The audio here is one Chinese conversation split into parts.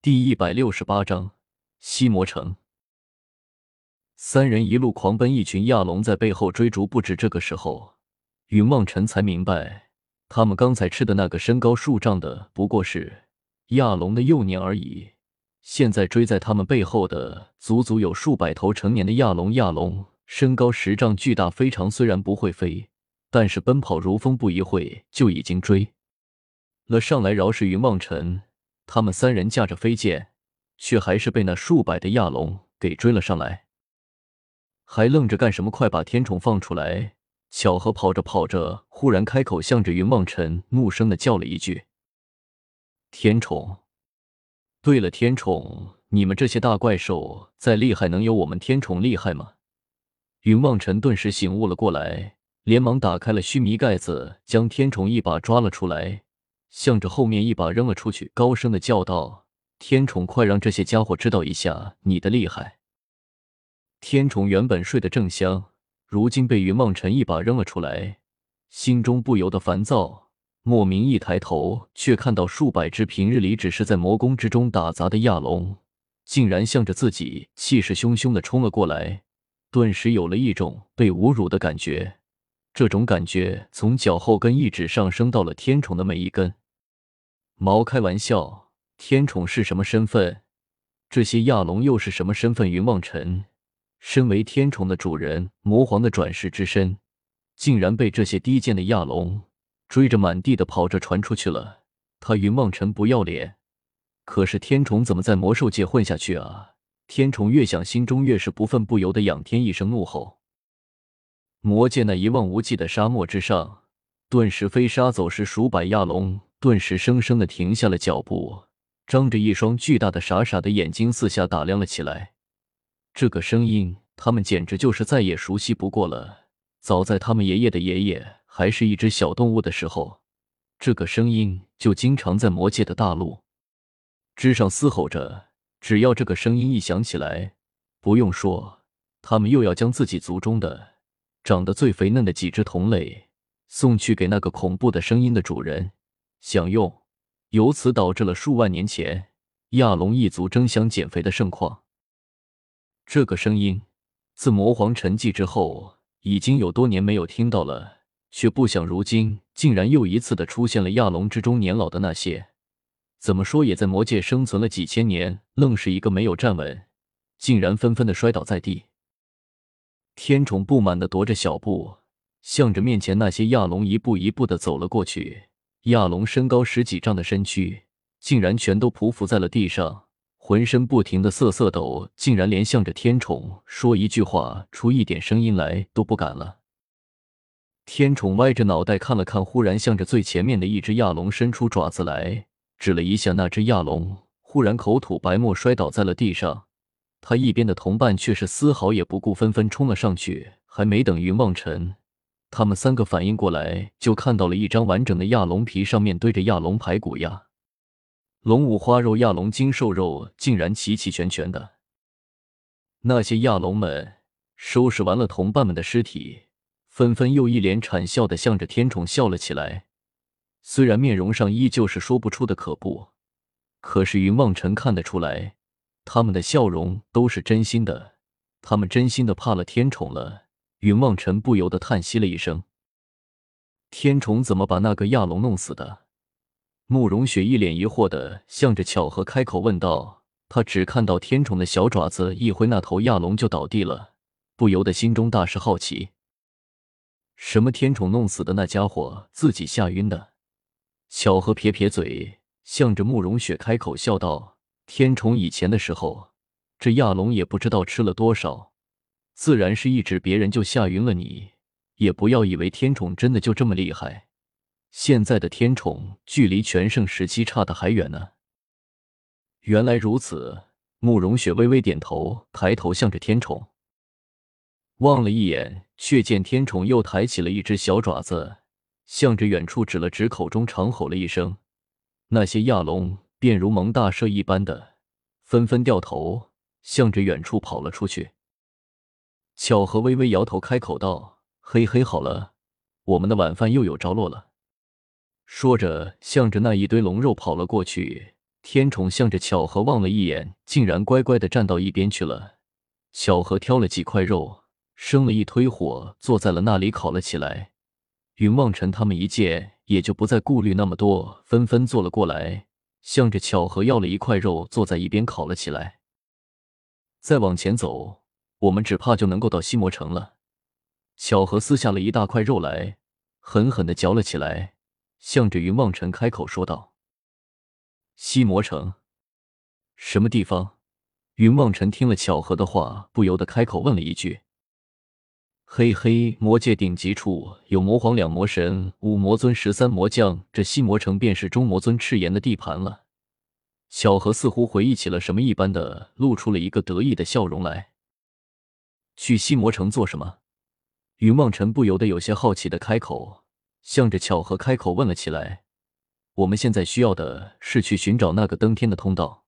第一百六十八章西魔城。三人一路狂奔，一群亚龙在背后追逐不止。这个时候，云望尘才明白，他们刚才吃的那个身高数丈的，不过是亚龙的幼年而已。现在追在他们背后的，足足有数百头成年的亚龙。亚龙身高十丈，巨大非常。虽然不会飞，但是奔跑如风，不一会就已经追了上来。饶是云望尘。他们三人驾着飞剑，却还是被那数百的亚龙给追了上来。还愣着干什么？快把天宠放出来！巧合跑着跑着，忽然开口，向着云望尘怒声的叫了一句：“天宠！”对了，天宠，你们这些大怪兽再厉害，能有我们天宠厉害吗？云望尘顿时醒悟了过来，连忙打开了须弥盖子，将天宠一把抓了出来。向着后面一把扔了出去，高声的叫道：“天宠，快让这些家伙知道一下你的厉害！”天宠原本睡得正香，如今被云梦尘一把扔了出来，心中不由得烦躁。莫名一抬头，却看到数百只平日里只是在魔宫之中打杂的亚龙，竟然向着自己气势汹汹的冲了过来，顿时有了一种被侮辱的感觉。这种感觉从脚后跟一直上升到了天宠的每一根毛。开玩笑，天宠是什么身份？这些亚龙又是什么身份？云望尘身为天宠的主人，魔皇的转世之身，竟然被这些低贱的亚龙追着满地的跑着传出去了。他云望尘不要脸，可是天宠怎么在魔兽界混下去啊？天宠越想，心中越是不忿，不由得仰天一声怒吼。魔界那一望无际的沙漠之上，顿时飞沙走石，数百亚龙顿时生生的停下了脚步，张着一双巨大的傻傻的眼睛，四下打量了起来。这个声音，他们简直就是再也熟悉不过了。早在他们爷爷的爷爷还是一只小动物的时候，这个声音就经常在魔界的大陆之上嘶吼着。只要这个声音一响起来，不用说，他们又要将自己族中的。长得最肥嫩的几只同类送去给那个恐怖的声音的主人享用，由此导致了数万年前亚龙一族争相减肥的盛况。这个声音自魔皇沉寂之后已经有多年没有听到了，却不想如今竟然又一次的出现了。亚龙之中年老的那些，怎么说也在魔界生存了几千年，愣是一个没有站稳，竟然纷纷的摔倒在地。天宠不满的踱着小步，向着面前那些亚龙一步一步的走了过去。亚龙身高十几丈的身躯，竟然全都匍匐在了地上，浑身不停的瑟瑟抖，竟然连向着天宠说一句话、出一点声音来都不敢了。天宠歪着脑袋看了看，忽然向着最前面的一只亚龙伸出爪子来，指了一下那只亚龙，忽然口吐白沫，摔倒在了地上。他一边的同伴却是丝毫也不顾，纷纷冲了上去。还没等云望尘他们三个反应过来，就看到了一张完整的亚龙皮，上面堆着亚龙排骨呀、龙五花肉、亚龙精瘦肉，竟然齐齐全全的。那些亚龙们收拾完了同伴们的尸体，纷纷又一脸惨笑的向着天宠笑了起来。虽然面容上依旧是说不出的可怖，可是云望尘看得出来。他们的笑容都是真心的，他们真心的怕了天宠了。云望尘不由得叹息了一声：“天宠怎么把那个亚龙弄死的？”慕容雪一脸疑惑的向着巧合开口问道。他只看到天宠的小爪子一挥，那头亚龙就倒地了，不由得心中大是好奇：什么天宠弄死的那家伙自己吓晕的？巧合撇撇嘴，向着慕容雪开口笑道。天宠以前的时候，这亚龙也不知道吃了多少，自然是一指别人就吓晕了你。也不要以为天宠真的就这么厉害，现在的天宠距离全盛时期差的还远呢。原来如此，慕容雪微微点头，抬头向着天宠望了一眼，却见天宠又抬起了一只小爪子，向着远处指了指，口中长吼了一声，那些亚龙。便如蒙大赦一般的，纷纷掉头向着远处跑了出去。巧合微微摇头，开口道：“嘿嘿，好了，我们的晚饭又有着落了。”说着，向着那一堆龙肉跑了过去。天宠向着巧合望了一眼，竟然乖乖的站到一边去了。巧合挑了几块肉，生了一堆火，坐在了那里烤了起来。云望尘他们一见，也就不再顾虑那么多，纷纷坐了过来，向着巧合要了一块肉，坐在一边烤了起来。再往前走，我们只怕就能够到西魔城了。巧合撕下了一大块肉来，狠狠的嚼了起来，向着云望尘开口说道。西魔城，什么地方？云望尘听了巧合的话，不由得开口问了一句：“嘿嘿，魔界顶级处有魔皇两魔神、五魔尊、十三魔将，这西魔城便是中魔尊赤炎的地盘了。”巧合似乎回忆起了什么一般的，露出了一个得意的笑容来。去西魔城做什么？云望尘不由得有些好奇的开口，向着巧合开口问了起来。我们现在需要的是去寻找那个登天的通道。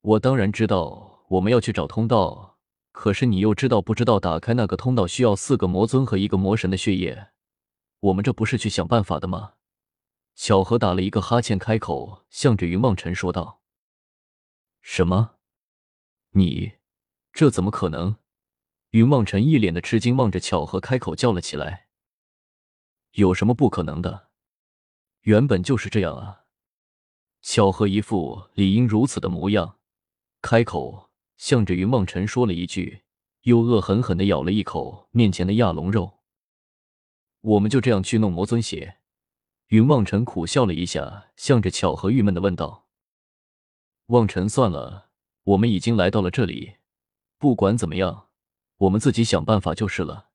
我当然知道我们要去找通道，可是你又知道不知道打开那个通道需要四个魔尊和一个魔神的血液？我们这不是去想办法的吗？巧合打了一个哈欠，开口向着云望尘说道：“什么？你这怎么可能？”云望尘一脸的吃惊，望着巧合开口叫了起来：“有什么不可能的？”原本就是这样啊！巧合一副理应如此的模样，开口向着云梦尘说了一句，又恶狠狠的咬了一口面前的亚龙肉。我们就这样去弄魔尊血？云望尘苦笑了一下，向着巧合郁闷的问道：“望尘，算了，我们已经来到了这里，不管怎么样，我们自己想办法就是了。”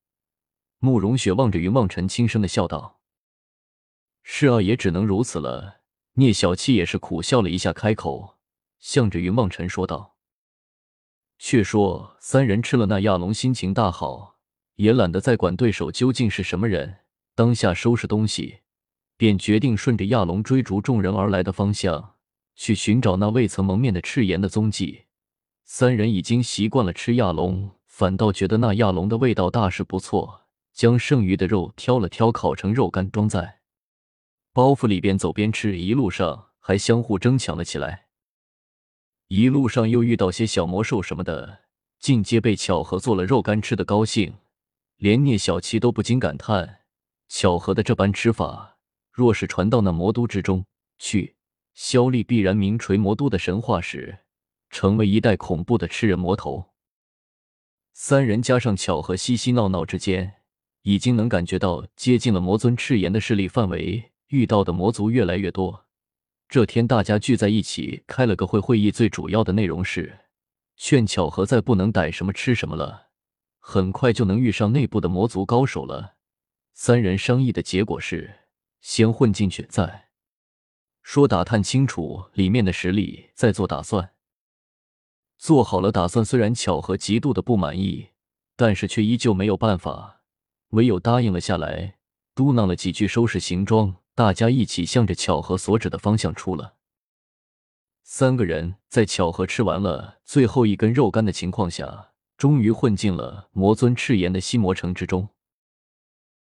慕容雪望着云望尘，轻声的笑道。是啊，也只能如此了。聂小七也是苦笑了一下，开口向着云望尘说道：“却说三人吃了那亚龙，心情大好，也懒得再管对手究竟是什么人。当下收拾东西，便决定顺着亚龙追逐众人而来的方向，去寻找那未曾蒙面的赤炎的踪迹。三人已经习惯了吃亚龙，反倒觉得那亚龙的味道大是不错，将剩余的肉挑了挑，烤成肉干，装在。”包袱里边走边吃，一路上还相互争抢了起来。一路上又遇到些小魔兽什么的，尽皆被巧合做了肉干吃的高兴，连聂小七都不禁感叹：巧合的这般吃法，若是传到那魔都之中去，萧厉必然名垂魔都的神话史，成为一代恐怖的吃人魔头。三人加上巧合嬉嬉闹闹之间，已经能感觉到接近了魔尊赤炎的势力范围。遇到的魔族越来越多。这天，大家聚在一起开了个会，会议最主要的内容是劝巧合再不能逮什么吃什么了，很快就能遇上内部的魔族高手了。三人商议的结果是先混进去，再说打探清楚里面的实力，再做打算。做好了打算，虽然巧合极度的不满意，但是却依旧没有办法，唯有答应了下来，嘟囔了几句，收拾行装。大家一起向着巧合所指的方向出了。三个人在巧合吃完了最后一根肉干的情况下，终于混进了魔尊赤炎的西魔城之中。